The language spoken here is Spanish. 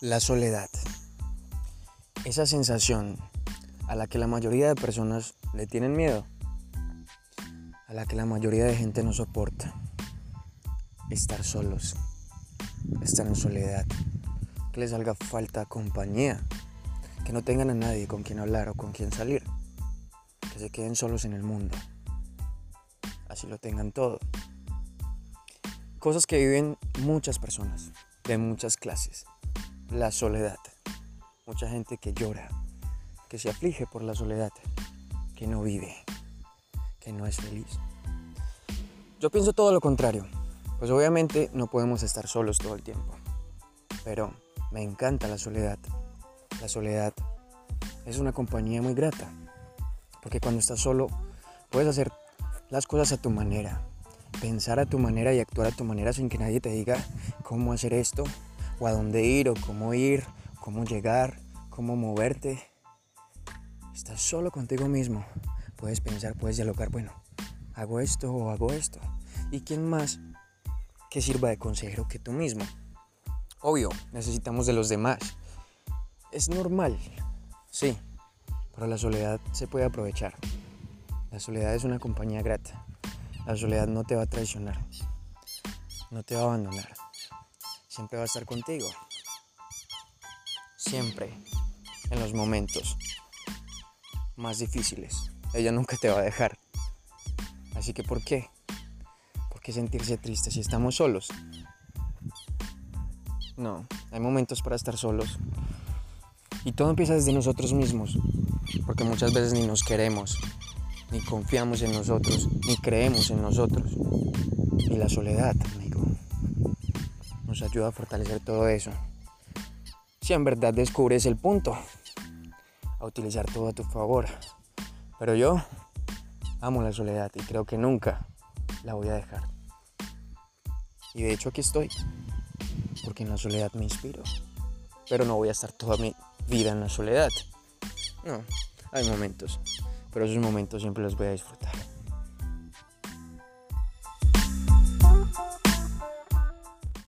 La soledad. Esa sensación a la que la mayoría de personas le tienen miedo, a la que la mayoría de gente no soporta. Estar solos, estar en soledad, que les haga falta compañía, que no tengan a nadie con quien hablar o con quien salir, que se queden solos en el mundo, así lo tengan todo. Cosas que viven muchas personas, de muchas clases la soledad. Mucha gente que llora, que se aflige por la soledad, que no vive, que no es feliz. Yo pienso todo lo contrario, pues obviamente no podemos estar solos todo el tiempo, pero me encanta la soledad. La soledad es una compañía muy grata, porque cuando estás solo puedes hacer las cosas a tu manera, pensar a tu manera y actuar a tu manera sin que nadie te diga cómo hacer esto o a dónde ir o cómo ir, cómo llegar, cómo moverte. Estás solo contigo mismo. Puedes pensar, puedes dialogar, bueno, hago esto o hago esto. ¿Y quién más que sirva de consejero que tú mismo? Obvio, necesitamos de los demás. Es normal, sí, pero la soledad se puede aprovechar. La soledad es una compañía grata. La soledad no te va a traicionar, no te va a abandonar siempre va a estar contigo. Siempre, en los momentos más difíciles. Ella nunca te va a dejar. Así que ¿por qué? ¿Por qué sentirse triste si estamos solos? No, hay momentos para estar solos. Y todo empieza desde nosotros mismos, porque muchas veces ni nos queremos, ni confiamos en nosotros, ni creemos en nosotros. Y la soledad, nos ayuda a fortalecer todo eso. Si en verdad descubres el punto, a utilizar todo a tu favor. Pero yo amo la soledad y creo que nunca la voy a dejar. Y de hecho aquí estoy, porque en la soledad me inspiro. Pero no voy a estar toda mi vida en la soledad. No, hay momentos, pero esos momentos siempre los voy a disfrutar.